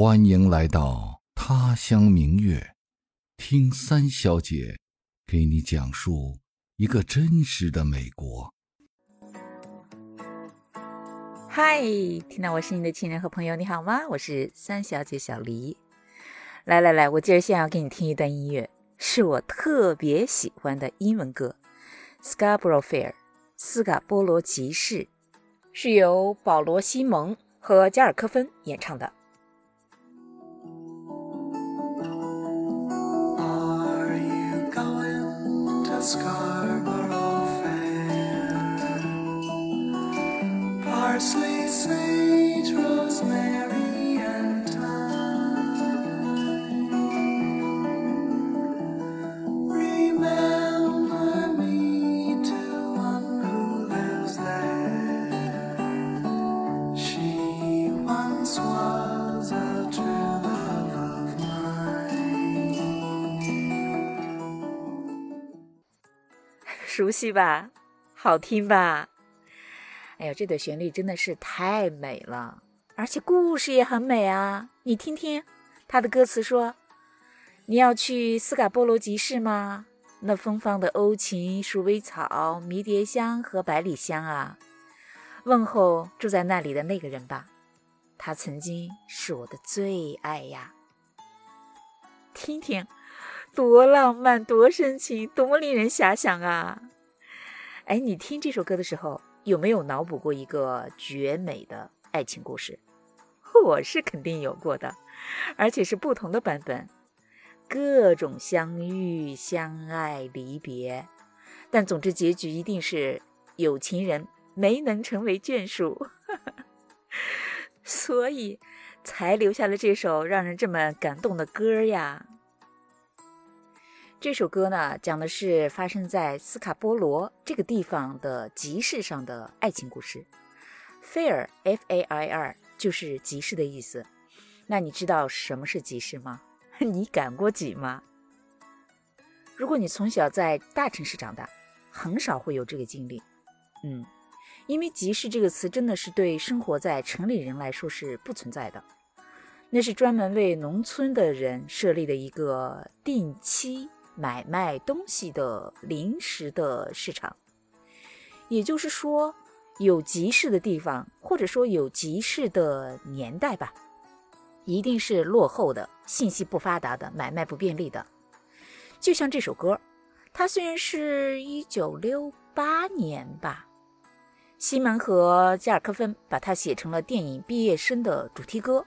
欢迎来到他乡明月，听三小姐给你讲述一个真实的美国。嗨，听到我声音的亲人和朋友，你好吗？我是三小姐小黎。来来来，我今儿先要给你听一段音乐，是我特别喜欢的英文歌，《Scarborough Fair》斯卡波罗集市，是由保罗·西蒙和加尔科芬演唱的。sky. 熟悉吧？好听吧？哎呀，这段旋律真的是太美了，而且故事也很美啊！你听听，它的歌词说：“你要去斯卡波罗集市吗？那芬芳的欧芹、鼠尾草、迷迭香和百里香啊！问候住在那里的那个人吧，他曾经是我的最爱呀！听听。”多浪漫，多深情，多么令人遐想啊！哎，你听这首歌的时候，有没有脑补过一个绝美的爱情故事？我是肯定有过的，而且是不同的版本，各种相遇、相爱、离别，但总之结局一定是有情人没能成为眷属，所以才留下了这首让人这么感动的歌呀。这首歌呢，讲的是发生在斯卡波罗这个地方的集市上的爱情故事。Fair，F-A-I-R，就是集市的意思。那你知道什么是集市吗？你赶过集吗？如果你从小在大城市长大，很少会有这个经历。嗯，因为集市这个词真的是对生活在城里人来说是不存在的，那是专门为农村的人设立的一个定期。买卖东西的临时的市场，也就是说，有集市的地方，或者说有集市的年代吧，一定是落后的、信息不发达的、买卖不便利的。就像这首歌，它虽然是一九六八年吧，西门和加尔科芬把它写成了电影《毕业生》的主题歌，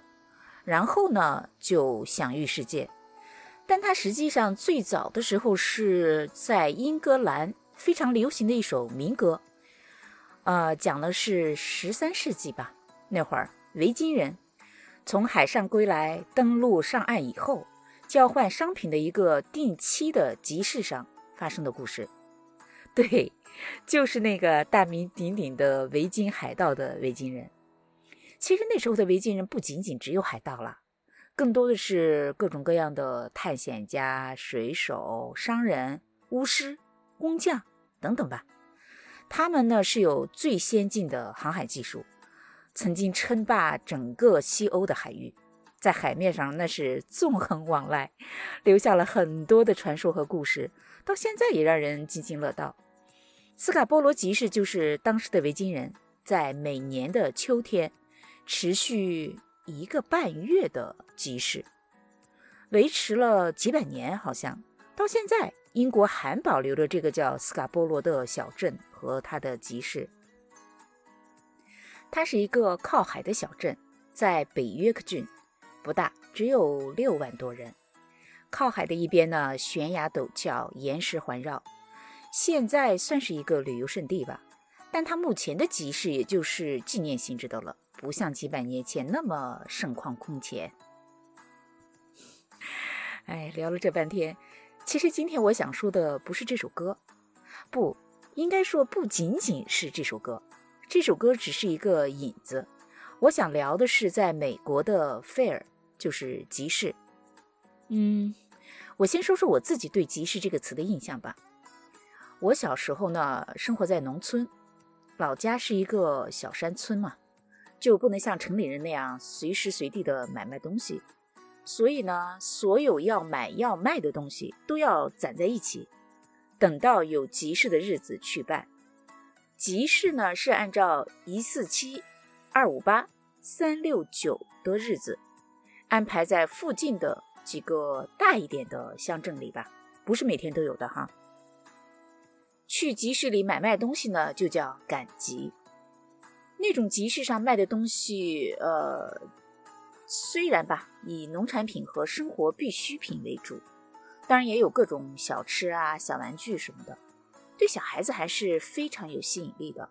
然后呢就享誉世界。但它实际上最早的时候是在英格兰非常流行的一首民歌，呃，讲的是十三世纪吧，那会儿维京人从海上归来，登陆上岸以后，交换商品的一个定期的集市上发生的故事。对，就是那个大名鼎鼎的维京海盗的维京人。其实那时候的维京人不仅仅只有海盗了。更多的是各种各样的探险家、水手、商人、巫师、工匠等等吧。他们呢是有最先进的航海技术，曾经称霸整个西欧的海域，在海面上那是纵横往来，留下了很多的传说和故事，到现在也让人津津乐道。斯卡波罗集市就是当时的维京人在每年的秋天持续。一个半月的集市，维持了几百年，好像到现在，英国还保留着这个叫斯卡波罗的小镇和它的集市。它是一个靠海的小镇，在北约克郡，不大，只有六万多人。靠海的一边呢，悬崖陡峭，岩石环绕，现在算是一个旅游胜地吧。但它目前的集市也就是纪念性质的了。不像几百年前那么盛况空前。哎，聊了这半天，其实今天我想说的不是这首歌，不应该说不仅仅是这首歌，这首歌只是一个引子。我想聊的是在美国的 fair，就是集市。嗯，我先说说我自己对集市这个词的印象吧。我小时候呢，生活在农村，老家是一个小山村嘛。就不能像城里人那样随时随地的买卖东西。所以呢，所有要买要卖的东西都要攒在一起，等到有集市的日子去办。集市呢是按照一四七、二五八、三六九的日子安排在附近的几个大一点的乡镇里吧，不是每天都有的哈。去集市里买卖东西呢，就叫赶集。那种集市上卖的东西，呃。虽然吧，以农产品和生活必需品为主，当然也有各种小吃啊、小玩具什么的，对小孩子还是非常有吸引力的。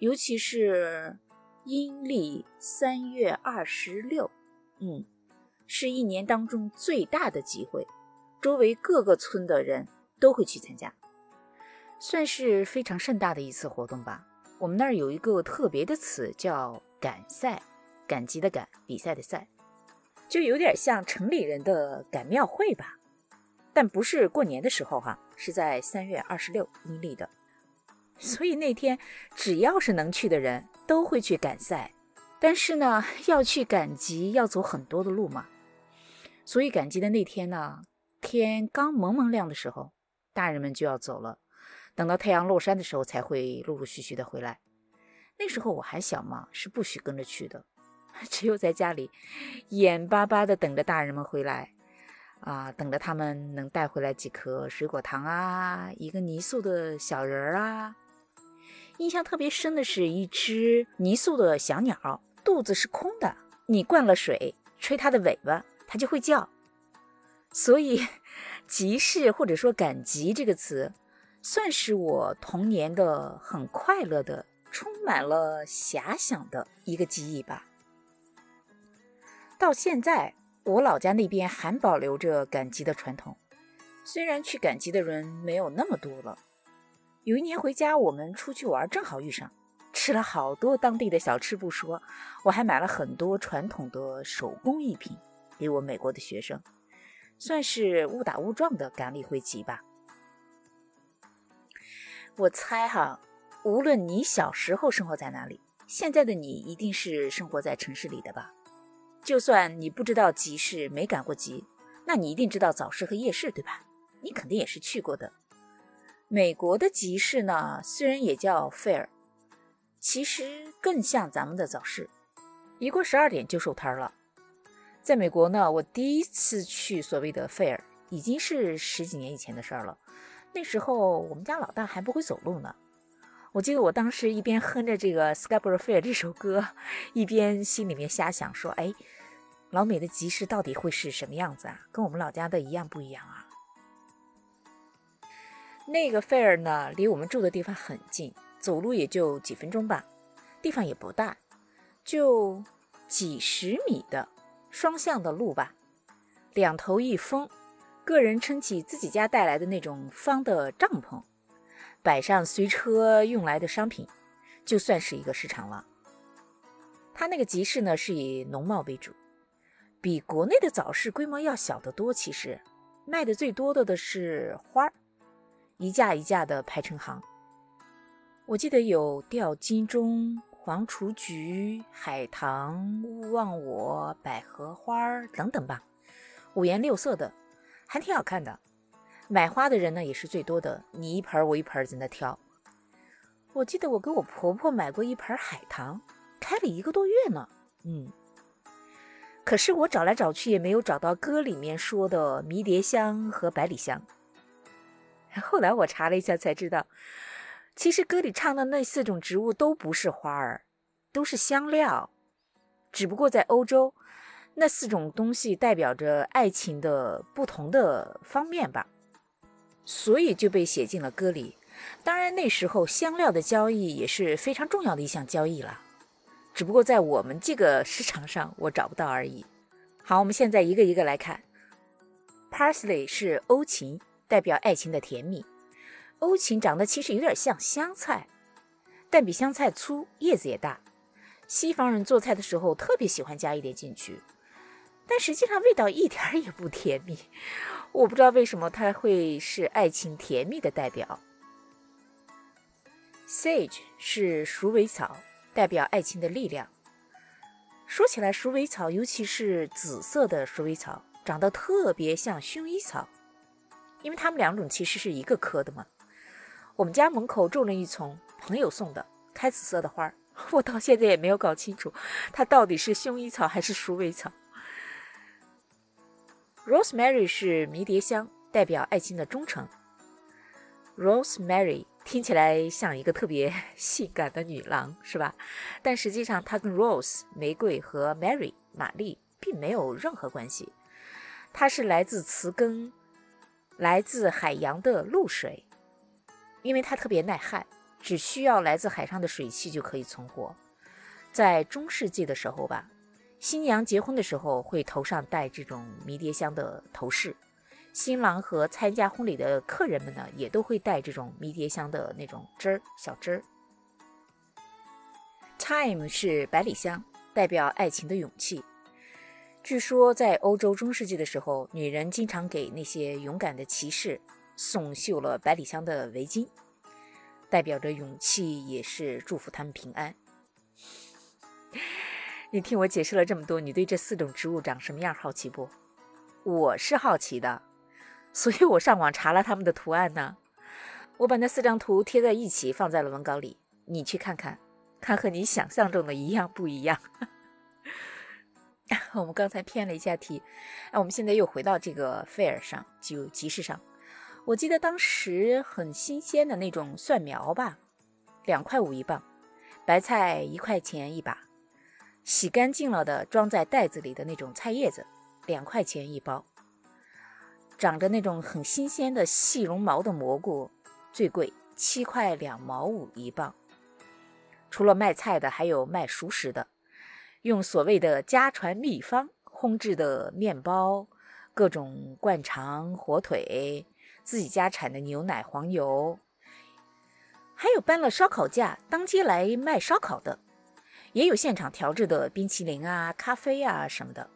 尤其是阴历三月二十六，嗯，是一年当中最大的集会，周围各个村的人都会去参加，算是非常盛大的一次活动吧。我们那儿有一个特别的词叫赶赛。赶集的赶，比赛的赛，就有点像城里人的赶庙会吧，但不是过年的时候哈，是在三月二十六阴历的，所以那天只要是能去的人都会去赶赛，但是呢，要去赶集要走很多的路嘛，所以赶集的那天呢，天刚蒙蒙亮的时候，大人们就要走了，等到太阳落山的时候才会陆陆续续的回来。那时候我还小嘛，是不许跟着去的。只有在家里，眼巴巴的等着大人们回来，啊，等着他们能带回来几颗水果糖啊，一个泥塑的小人儿啊。印象特别深的是一只泥塑的小鸟，肚子是空的，你灌了水，吹它的尾巴，它就会叫。所以，集市或者说赶集这个词，算是我童年的很快乐的、充满了遐想的一个记忆吧。到现在，我老家那边还保留着赶集的传统，虽然去赶集的人没有那么多了。有一年回家，我们出去玩，正好遇上，吃了好多当地的小吃不说，我还买了很多传统的手工艺品给我美国的学生，算是误打误撞的赶了一回集吧。我猜哈，无论你小时候生活在哪里，现在的你一定是生活在城市里的吧。就算你不知道集市，没赶过集，那你一定知道早市和夜市，对吧？你肯定也是去过的。美国的集市呢，虽然也叫 fair，其实更像咱们的早市，一过十二点就收摊了。在美国呢，我第一次去所谓的 fair，已经是十几年以前的事儿了。那时候我们家老大还不会走路呢。我记得我当时一边哼着这个《Scarborough Fair》这首歌，一边心里面瞎想说：“哎。”老美的集市到底会是什么样子啊？跟我们老家的一样不一样啊？那个 fair 呢，离我们住的地方很近，走路也就几分钟吧。地方也不大，就几十米的双向的路吧，两头一封，个人撑起自己家带来的那种方的帐篷，摆上随车用来的商品，就算是一个市场了。他那个集市呢，是以农贸为主。比国内的早市规模要小得多，其实卖的最多的的是花儿，一架一架的排成行。我记得有吊金钟、黄雏菊、海棠、勿忘我、百合花等等吧，五颜六色的，还挺好看的。买花的人呢也是最多的，你一盆我一盆在那挑。我记得我给我婆婆买过一盆海棠，开了一个多月呢。嗯。可是我找来找去也没有找到歌里面说的迷迭香和百里香。后来我查了一下才知道，其实歌里唱的那四种植物都不是花儿，都是香料，只不过在欧洲，那四种东西代表着爱情的不同的方面吧，所以就被写进了歌里。当然那时候香料的交易也是非常重要的一项交易了。只不过在我们这个市场上，我找不到而已。好，我们现在一个一个来看。Parsley 是欧芹，代表爱情的甜蜜。欧芹长得其实有点像香菜，但比香菜粗，叶子也大。西方人做菜的时候特别喜欢加一点进去，但实际上味道一点也不甜蜜。我不知道为什么它会是爱情甜蜜的代表。Sage 是鼠尾草。代表爱情的力量，说起来，鼠尾草，尤其是紫色的鼠尾草，长得特别像薰衣草，因为它们两种其实是一个科的嘛。我们家门口种了一丛朋友送的开紫色的花儿，我到现在也没有搞清楚它到底是薰衣草还是鼠尾草。Rosemary 是迷迭香，代表爱情的忠诚。Rosemary 听起来像一个特别性感的女郎，是吧？但实际上，它跟 Rose 玫瑰和 Mary 玛丽并没有任何关系。它是来自词根，来自海洋的露水，因为它特别耐旱，只需要来自海上的水汽就可以存活。在中世纪的时候吧。新娘结婚的时候会头上戴这种迷迭香的头饰，新郎和参加婚礼的客人们呢，也都会戴这种迷迭香的那种枝儿小枝儿。Thyme 是百里香，代表爱情的勇气。据说在欧洲中世纪的时候，女人经常给那些勇敢的骑士送绣了百里香的围巾，代表着勇气，也是祝福他们平安。你听我解释了这么多，你对这四种植物长什么样好奇不？我是好奇的，所以我上网查了它们的图案呢。我把那四张图贴在一起，放在了文稿里，你去看看，看和你想象中的一样不一样。我们刚才偏了一下题，那我们现在又回到这个 fair 上，就集市上。我记得当时很新鲜的那种蒜苗吧，两块五一磅，白菜一块钱一把。洗干净了的，装在袋子里的那种菜叶子，两块钱一包。长着那种很新鲜的细绒毛的蘑菇，最贵，七块两毛五一磅。除了卖菜的，还有卖熟食的，用所谓的家传秘方烘制的面包，各种灌肠、火腿，自己家产的牛奶、黄油，还有搬了烧烤架当街来卖烧烤的。也有现场调制的冰淇淋啊、咖啡啊什么的。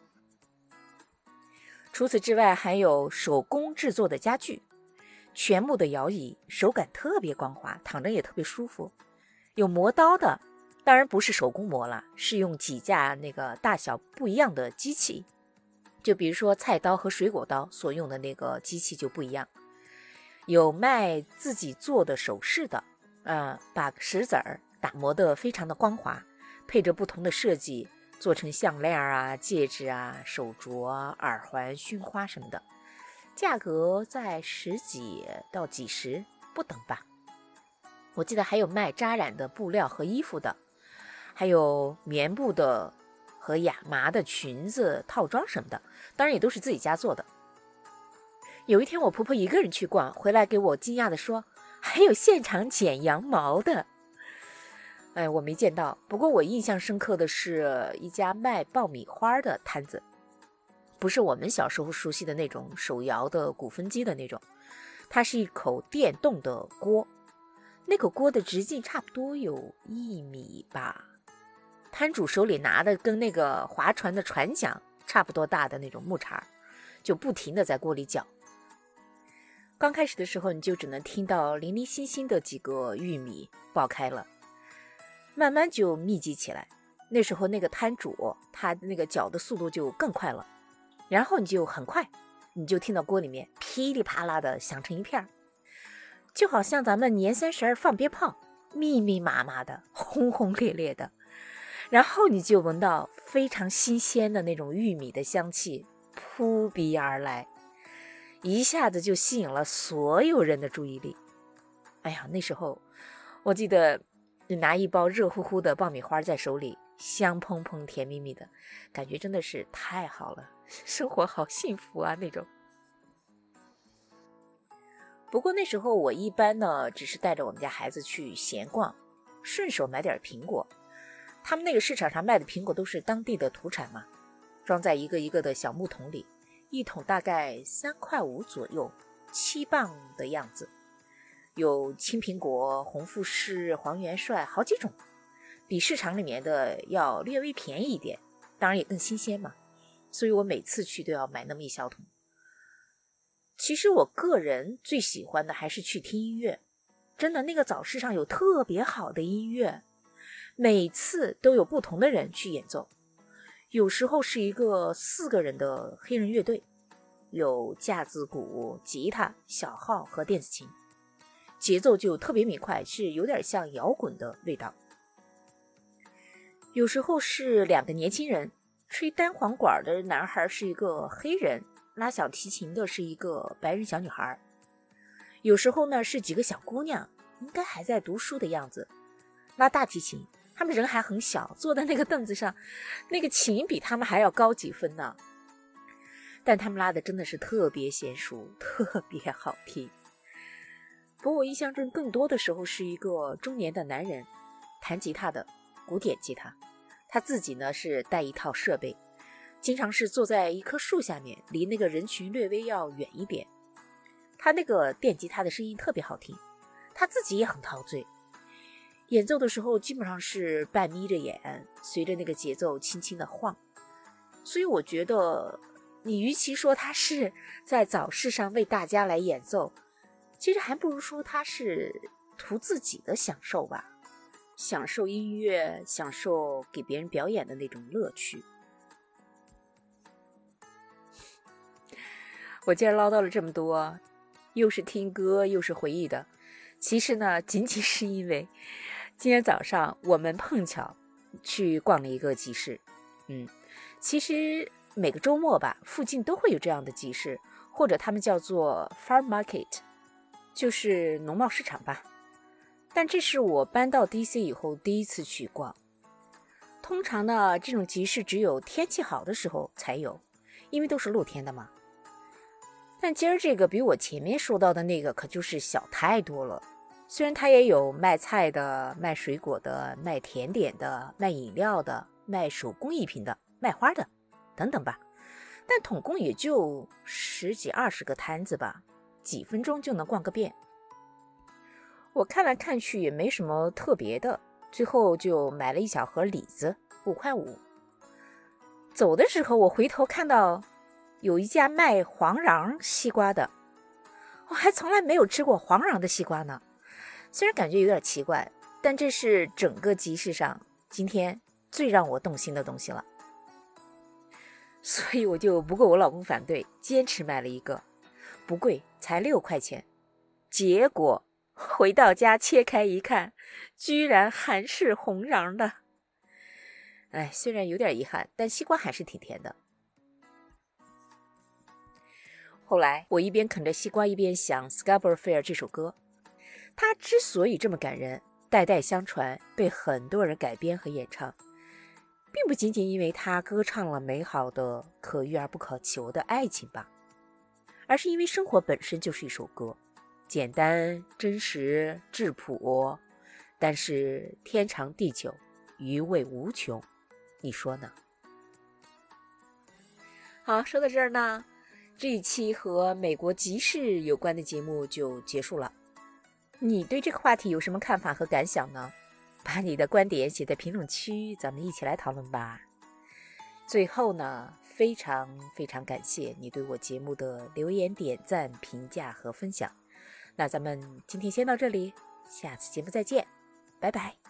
除此之外，还有手工制作的家具，全木的摇椅，手感特别光滑，躺着也特别舒服。有磨刀的，当然不是手工磨了，是用几架那个大小不一样的机器。就比如说菜刀和水果刀所用的那个机器就不一样。有卖自己做的首饰的，呃，把石子儿打磨得非常的光滑。配着不同的设计，做成项链啊、戒指啊、手镯、耳环、熏花什么的，价格在十几到几十不等吧。我记得还有卖扎染的布料和衣服的，还有棉布的和亚麻的裙子套装什么的，当然也都是自己家做的。有一天我婆婆一个人去逛，回来给我惊讶地说，还有现场剪羊毛的。哎，我没见到。不过我印象深刻的是一家卖爆米花的摊子，不是我们小时候熟悉的那种手摇的鼓风机的那种，它是一口电动的锅，那口锅的直径差不多有一米吧。摊主手里拿的跟那个划船的船桨差不多大的那种木叉，就不停的在锅里搅。刚开始的时候，你就只能听到零零星星的几个玉米爆开了。慢慢就密集起来，那时候那个摊主他那个搅的速度就更快了，然后你就很快，你就听到锅里面噼里啪啦的响成一片，就好像咱们年三十儿放鞭炮，密密麻麻的，轰轰烈烈的，然后你就闻到非常新鲜的那种玉米的香气扑鼻而来，一下子就吸引了所有人的注意力。哎呀，那时候我记得。你拿一包热乎乎的爆米花在手里，香喷喷、甜蜜蜜的感觉真的是太好了，生活好幸福啊那种。不过那时候我一般呢，只是带着我们家孩子去闲逛，顺手买点苹果。他们那个市场上卖的苹果都是当地的土产嘛，装在一个一个的小木桶里，一桶大概三块五左右，七磅的样子。有青苹果、红富士、黄元帅，好几种，比市场里面的要略微便宜一点，当然也更新鲜嘛。所以我每次去都要买那么一小桶。其实我个人最喜欢的还是去听音乐，真的，那个早市上有特别好的音乐，每次都有不同的人去演奏，有时候是一个四个人的黑人乐队，有架子鼓、吉他、小号和电子琴，节奏就特别明快，是有点像摇滚的味道。有时候是两个年轻人，吹单簧管的男孩是一个黑人，拉小提琴的是一个白人小女孩。有时候呢是几个小姑娘，应该还在读书的样子，拉大提琴。他们人还很小，坐在那个凳子上，那个琴比他们还要高几分呢。但他们拉的真的是特别娴熟，特别好听。不过我印象中更多的时候是一个中年的男人，弹吉他的古典吉他，他自己呢是带一套设备，经常是坐在一棵树下面，离那个人群略微要远一点。他那个电吉他的声音特别好听，他自己也很陶醉。演奏的时候基本上是半眯着眼，随着那个节奏轻轻的晃。所以我觉得，你与其说他是在早市上为大家来演奏，其实还不如说他是图自己的享受吧，享受音乐，享受给别人表演的那种乐趣。我既然唠叨了这么多，又是听歌，又是回忆的，其实呢，仅仅是因为。今天早上我们碰巧去逛了一个集市，嗯，其实每个周末吧，附近都会有这样的集市，或者他们叫做 farm market，就是农贸市场吧。但这是我搬到 DC 以后第一次去逛。通常呢，这种集市只有天气好的时候才有，因为都是露天的嘛。但今儿这个比我前面说到的那个可就是小太多了。虽然它也有卖菜的、卖水果的、卖甜点的、卖饮料的、卖手工艺品的、卖花的，等等吧，但统共也就十几二十个摊子吧，几分钟就能逛个遍。我看来看去也没什么特别的，最后就买了一小盒李子，五块五。走的时候，我回头看到有一家卖黄瓤西瓜的，我还从来没有吃过黄瓤的西瓜呢。虽然感觉有点奇怪，但这是整个集市上今天最让我动心的东西了，所以我就不顾我老公反对，坚持买了一个，不贵，才六块钱。结果回到家切开一看，居然还是红瓤的。哎，虽然有点遗憾，但西瓜还是挺甜的。后来我一边啃着西瓜，一边想《Scarborough Fair》这首歌。它之所以这么感人，代代相传，被很多人改编和演唱，并不仅仅因为它歌唱了美好的、可遇而不可求的爱情吧，而是因为生活本身就是一首歌，简单、真实、质朴，但是天长地久，余味无穷，你说呢？好，说到这儿呢，这一期和美国集市有关的节目就结束了。你对这个话题有什么看法和感想呢？把你的观点写在评论区，咱们一起来讨论吧。最后呢，非常非常感谢你对我节目的留言、点赞、评价和分享。那咱们今天先到这里，下次节目再见，拜拜。